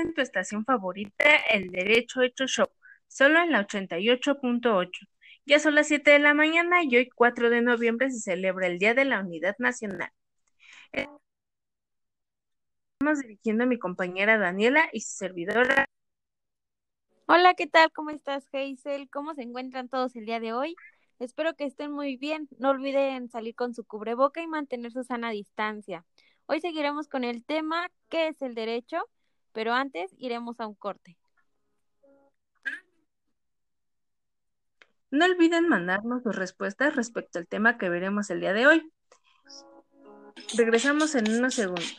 en tu estación favorita, El Derecho Hecho Show, solo en la 88.8. Ya son las 7 de la mañana y hoy 4 de noviembre se celebra el Día de la Unidad Nacional. Estamos dirigiendo a mi compañera Daniela y su servidora. Hola, ¿qué tal? ¿Cómo estás, Hazel? ¿Cómo se encuentran todos el día de hoy? Espero que estén muy bien. No olviden salir con su cubreboca y mantener su sana distancia. Hoy seguiremos con el tema ¿qué es el derecho? Pero antes iremos a un corte. No olviden mandarnos sus respuestas respecto al tema que veremos el día de hoy. Regresamos en unos segundos.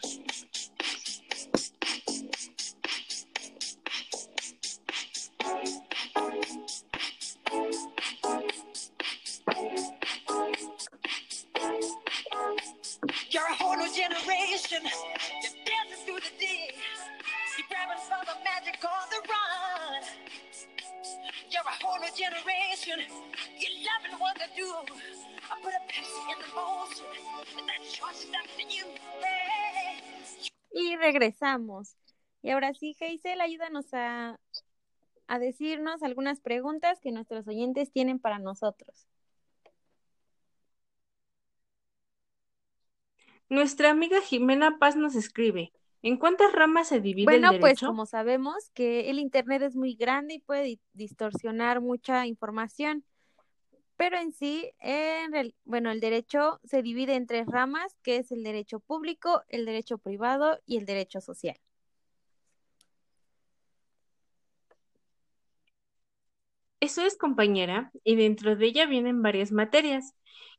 Y regresamos. Y ahora sí, Geisel, ayúdanos a, a decirnos algunas preguntas que nuestros oyentes tienen para nosotros. Nuestra amiga Jimena Paz nos escribe, ¿en cuántas ramas se divide Bueno, el derecho? pues como sabemos que el Internet es muy grande y puede di- distorsionar mucha información, pero en sí, en el- bueno, el derecho se divide en tres ramas, que es el derecho público, el derecho privado y el derecho social. Eso es, compañera, y dentro de ella vienen varias materias,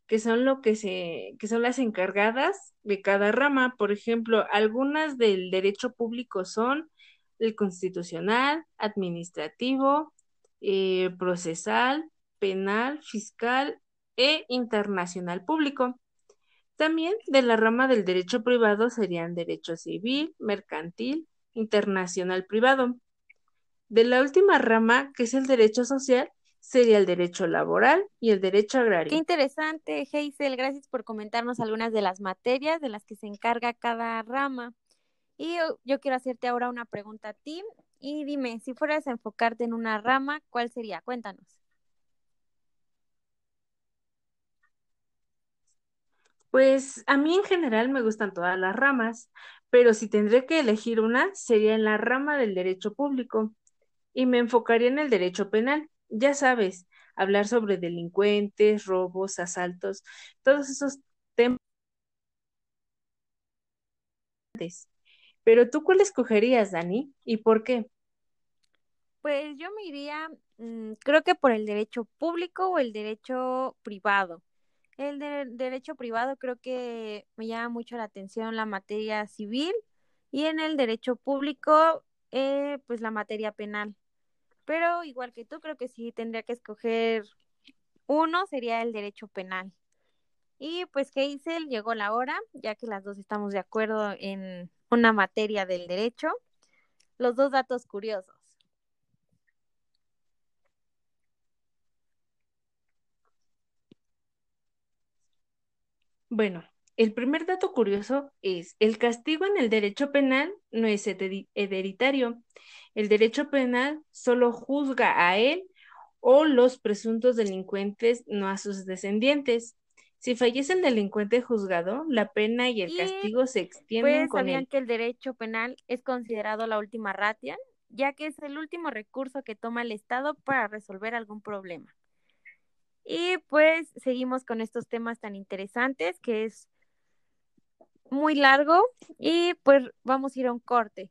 que son lo que se, que son las encargadas de cada rama. Por ejemplo, algunas del derecho público son el constitucional, administrativo, eh, procesal, penal, fiscal e internacional público. También de la rama del derecho privado serían derecho civil, mercantil, internacional privado. De la última rama, que es el derecho social, sería el derecho laboral y el derecho Qué agrario. interesante, Hazel. Gracias por comentarnos algunas de las materias de las que se encarga cada rama. Y yo, yo quiero hacerte ahora una pregunta a ti. Y dime, si fueras a enfocarte en una rama, ¿cuál sería? Cuéntanos. Pues a mí en general me gustan todas las ramas, pero si tendré que elegir una, sería en la rama del derecho público y me enfocaría en el derecho penal. Ya sabes, hablar sobre delincuentes, robos, asaltos, todos esos temas. Pero tú, ¿cuál escogerías, Dani? ¿Y por qué? Pues yo me iría, mm, creo que por el derecho público o el derecho privado. El de- derecho privado creo que me llama mucho la atención la materia civil y en el derecho público, eh, pues la materia penal. Pero igual que tú, creo que sí tendría que escoger uno, sería el derecho penal. Y pues, Hazel, llegó la hora, ya que las dos estamos de acuerdo en una materia del derecho. Los dos datos curiosos. Bueno, el primer dato curioso es, el castigo en el derecho penal no es heredi- hereditario. El derecho penal solo juzga a él o los presuntos delincuentes, no a sus descendientes. Si fallece el delincuente juzgado, la pena y el Y, castigo se extienden Pues con sabían él. que el derecho penal es considerado la última ratio, ya que es el último recurso que toma el Estado para resolver algún problema. Y pues seguimos con estos temas tan interesantes que es muy largo y pues vamos a ir a un corte.